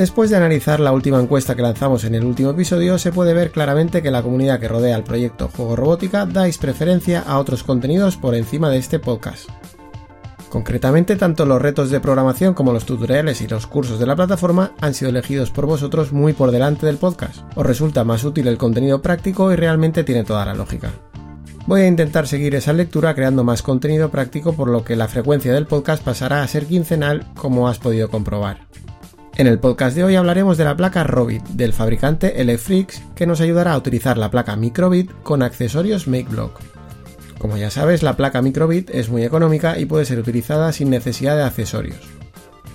Después de analizar la última encuesta que lanzamos en el último episodio, se puede ver claramente que la comunidad que rodea el proyecto Juego Robótica dais preferencia a otros contenidos por encima de este podcast. Concretamente, tanto los retos de programación como los tutoriales y los cursos de la plataforma han sido elegidos por vosotros muy por delante del podcast. Os resulta más útil el contenido práctico y realmente tiene toda la lógica. Voy a intentar seguir esa lectura creando más contenido práctico por lo que la frecuencia del podcast pasará a ser quincenal como has podido comprobar. En el podcast de hoy hablaremos de la placa Robit del fabricante Electrix que nos ayudará a utilizar la placa Microbit con accesorios MakeBlock. Como ya sabes, la placa Microbit es muy económica y puede ser utilizada sin necesidad de accesorios.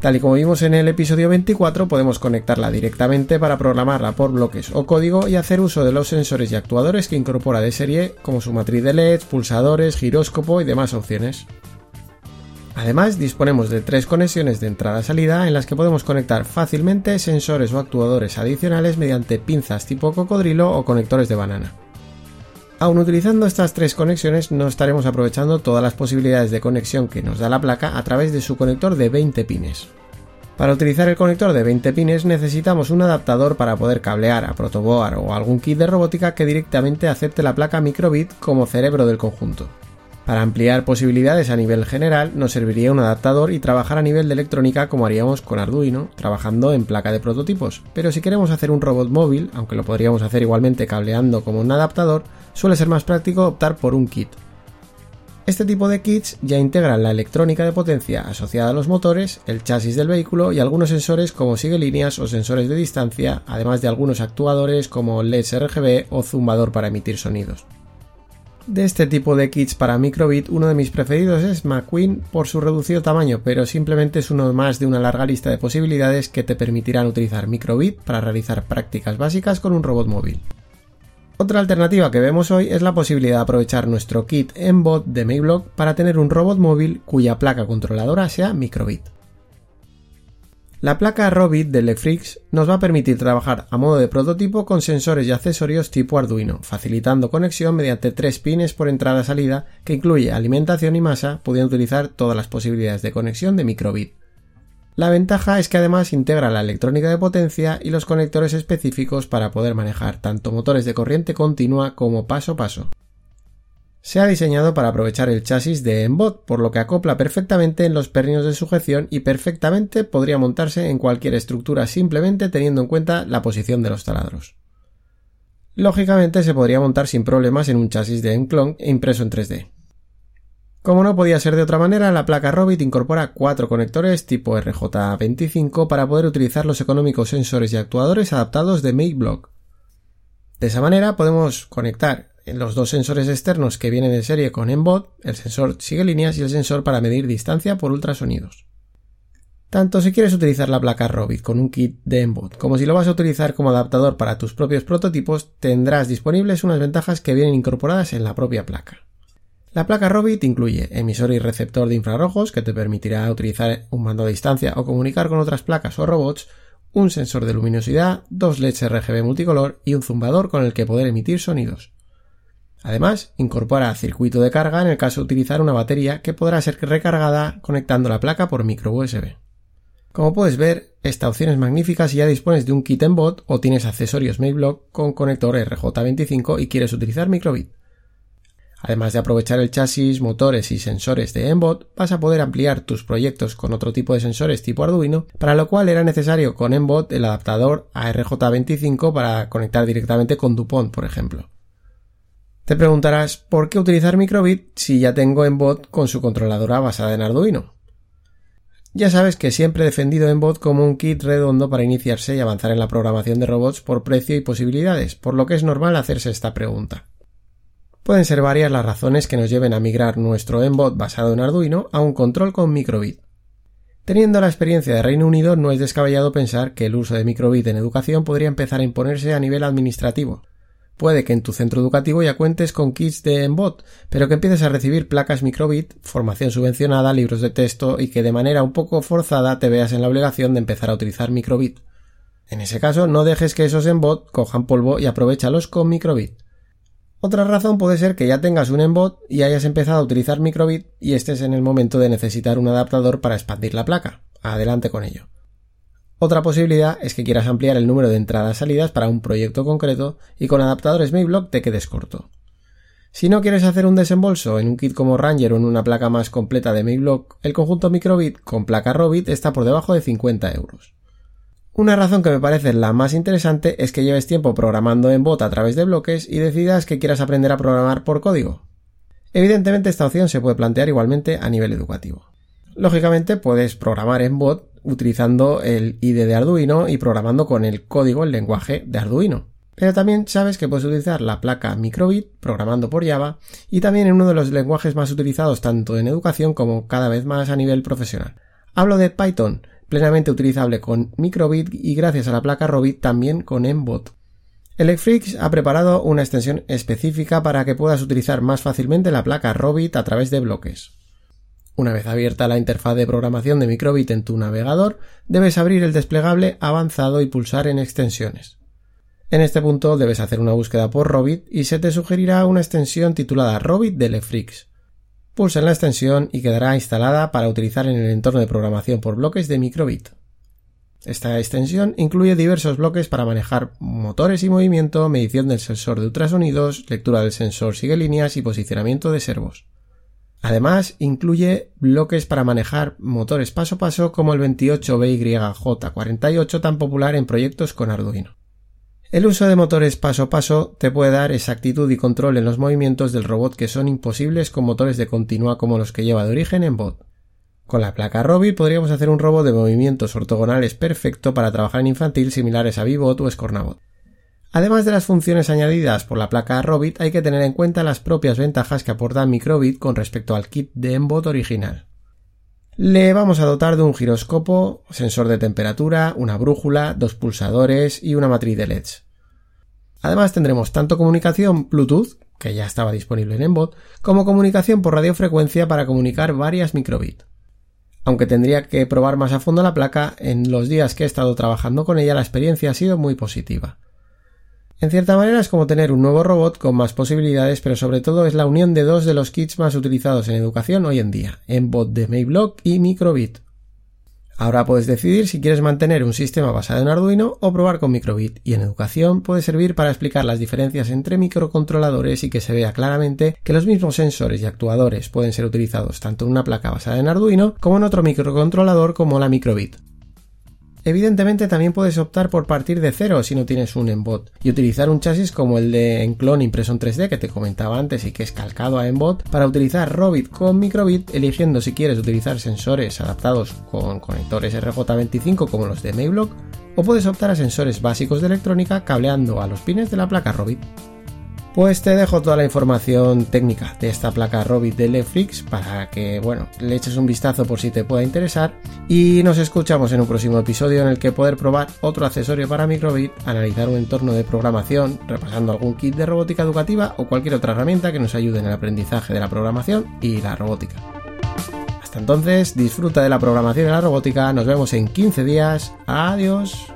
Tal y como vimos en el episodio 24, podemos conectarla directamente para programarla por bloques o código y hacer uso de los sensores y actuadores que incorpora de serie, como su matriz de LEDs, pulsadores, giróscopo y demás opciones. Además, disponemos de tres conexiones de entrada-salida en las que podemos conectar fácilmente sensores o actuadores adicionales mediante pinzas tipo cocodrilo o conectores de banana. Aun utilizando estas tres conexiones no estaremos aprovechando todas las posibilidades de conexión que nos da la placa a través de su conector de 20 pines. Para utilizar el conector de 20 pines necesitamos un adaptador para poder cablear a protoboard o algún kit de robótica que directamente acepte la placa microbit como cerebro del conjunto. Para ampliar posibilidades a nivel general nos serviría un adaptador y trabajar a nivel de electrónica como haríamos con Arduino, trabajando en placa de prototipos. Pero si queremos hacer un robot móvil, aunque lo podríamos hacer igualmente cableando como un adaptador, suele ser más práctico optar por un kit. Este tipo de kits ya integran la electrónica de potencia asociada a los motores, el chasis del vehículo y algunos sensores como sigue líneas o sensores de distancia, además de algunos actuadores como LEDs RGB o zumbador para emitir sonidos. De este tipo de kits para microbit, uno de mis preferidos es McQueen por su reducido tamaño, pero simplemente es uno más de una larga lista de posibilidades que te permitirán utilizar microbit para realizar prácticas básicas con un robot móvil. Otra alternativa que vemos hoy es la posibilidad de aprovechar nuestro kit bot de Mayblock para tener un robot móvil cuya placa controladora sea microbit. La placa Robit de Lefrix nos va a permitir trabajar a modo de prototipo con sensores y accesorios tipo Arduino, facilitando conexión mediante tres pines por entrada-salida que incluye alimentación y masa, pudiendo utilizar todas las posibilidades de conexión de microbit. La ventaja es que además integra la electrónica de potencia y los conectores específicos para poder manejar tanto motores de corriente continua como paso a paso. Se ha diseñado para aprovechar el chasis de Embot, por lo que acopla perfectamente en los pernios de sujeción y perfectamente podría montarse en cualquier estructura simplemente teniendo en cuenta la posición de los taladros. Lógicamente se podría montar sin problemas en un chasis de Enclong impreso en 3D. Como no podía ser de otra manera, la placa Robit incorpora cuatro conectores tipo RJ25 para poder utilizar los económicos sensores y actuadores adaptados de MakeBlock. De esa manera podemos conectar los dos sensores externos que vienen en serie con Embot, el sensor sigue líneas y el sensor para medir distancia por ultrasonidos. Tanto si quieres utilizar la placa Robit con un kit de Embot como si lo vas a utilizar como adaptador para tus propios prototipos, tendrás disponibles unas ventajas que vienen incorporadas en la propia placa. La placa Robit incluye emisor y receptor de infrarrojos que te permitirá utilizar un mando a distancia o comunicar con otras placas o robots, un sensor de luminosidad, dos LEDs RGB multicolor y un zumbador con el que poder emitir sonidos. Además, incorpora circuito de carga en el caso de utilizar una batería que podrá ser recargada conectando la placa por micro USB. Como puedes ver, esta opción es magnífica si ya dispones de un kit en bot o tienes accesorios MakeBlock con conector RJ25 y quieres utilizar microbit. Además de aprovechar el chasis, motores y sensores de Embot, vas a poder ampliar tus proyectos con otro tipo de sensores tipo Arduino, para lo cual era necesario con Embot el adaptador a RJ25 para conectar directamente con Dupont, por ejemplo. Te preguntarás, ¿por qué utilizar microbit si ya tengo en bot con su controladora basada en Arduino? Ya sabes que siempre he defendido Embot como un kit redondo para iniciarse y avanzar en la programación de robots por precio y posibilidades, por lo que es normal hacerse esta pregunta. Pueden ser varias las razones que nos lleven a migrar nuestro Embot basado en Arduino a un control con microbit. Teniendo la experiencia de Reino Unido, no es descabellado pensar que el uso de microbit en educación podría empezar a imponerse a nivel administrativo. Puede que en tu centro educativo ya cuentes con kits de Embot, pero que empieces a recibir placas microbit, formación subvencionada, libros de texto y que de manera un poco forzada te veas en la obligación de empezar a utilizar microbit. En ese caso, no dejes que esos Embot cojan polvo y aprovechalos con microbit. Otra razón puede ser que ya tengas un embot y hayas empezado a utilizar microbit y estés en el momento de necesitar un adaptador para expandir la placa. Adelante con ello. Otra posibilidad es que quieras ampliar el número de entradas-salidas para un proyecto concreto y con adaptadores Mayblock te quedes corto. Si no quieres hacer un desembolso en un kit como Ranger o en una placa más completa de Mayblock, el conjunto microbit con placa Robit está por debajo de 50 euros. Una razón que me parece la más interesante es que lleves tiempo programando en bot a través de bloques y decidas que quieras aprender a programar por código. Evidentemente esta opción se puede plantear igualmente a nivel educativo. Lógicamente puedes programar en bot utilizando el IDE de Arduino y programando con el código el lenguaje de Arduino. Pero también sabes que puedes utilizar la placa microbit programando por Java y también en uno de los lenguajes más utilizados tanto en educación como cada vez más a nivel profesional. Hablo de Python, plenamente utilizable con microbit y gracias a la placa Robit también con Mbot. Electrix ha preparado una extensión específica para que puedas utilizar más fácilmente la placa Robit a través de bloques. Una vez abierta la interfaz de programación de microbit en tu navegador, debes abrir el desplegable avanzado y pulsar en extensiones. En este punto debes hacer una búsqueda por Robit y se te sugerirá una extensión titulada Robit de Electrix. Pulsa en la extensión y quedará instalada para utilizar en el entorno de programación por bloques de microbit. Esta extensión incluye diversos bloques para manejar motores y movimiento, medición del sensor de ultrasonidos, lectura del sensor sigue líneas y posicionamiento de servos. Además, incluye bloques para manejar motores paso a paso como el 28BYJ48 tan popular en proyectos con Arduino. El uso de motores paso a paso te puede dar exactitud y control en los movimientos del robot que son imposibles con motores de continua como los que lleva de origen en bot. Con la placa Robit podríamos hacer un robot de movimientos ortogonales perfecto para trabajar en infantil similares a Vbot o Scornabot. Además de las funciones añadidas por la placa Robit, hay que tener en cuenta las propias ventajas que aporta Microbit con respecto al kit de Mbot original. Le vamos a dotar de un giroscopo, sensor de temperatura, una brújula, dos pulsadores y una matriz de LEDs. Además tendremos tanto comunicación Bluetooth, que ya estaba disponible en Embot, como comunicación por radiofrecuencia para comunicar varias microbit. Aunque tendría que probar más a fondo la placa, en los días que he estado trabajando con ella la experiencia ha sido muy positiva. En cierta manera es como tener un nuevo robot con más posibilidades, pero sobre todo es la unión de dos de los kits más utilizados en educación hoy en día, Embot de Mayblock y Microbit. Ahora puedes decidir si quieres mantener un sistema basado en Arduino o probar con Microbit, y en educación puede servir para explicar las diferencias entre microcontroladores y que se vea claramente que los mismos sensores y actuadores pueden ser utilizados tanto en una placa basada en Arduino como en otro microcontrolador como la Microbit. Evidentemente también puedes optar por partir de cero si no tienes un Embot y utilizar un chasis como el de Enclone Impression 3D que te comentaba antes y que es calcado a Embot para utilizar Robit con Microbit eligiendo si quieres utilizar sensores adaptados con conectores RJ25 como los de Mayblock o puedes optar a sensores básicos de electrónica cableando a los pines de la placa Robit. Pues te dejo toda la información técnica de esta placa Robit de Netflix para que, bueno, le eches un vistazo por si te pueda interesar y nos escuchamos en un próximo episodio en el que poder probar otro accesorio para Microbit, analizar un entorno de programación, repasando algún kit de robótica educativa o cualquier otra herramienta que nos ayude en el aprendizaje de la programación y la robótica. Hasta entonces, disfruta de la programación y la robótica, nos vemos en 15 días, adiós.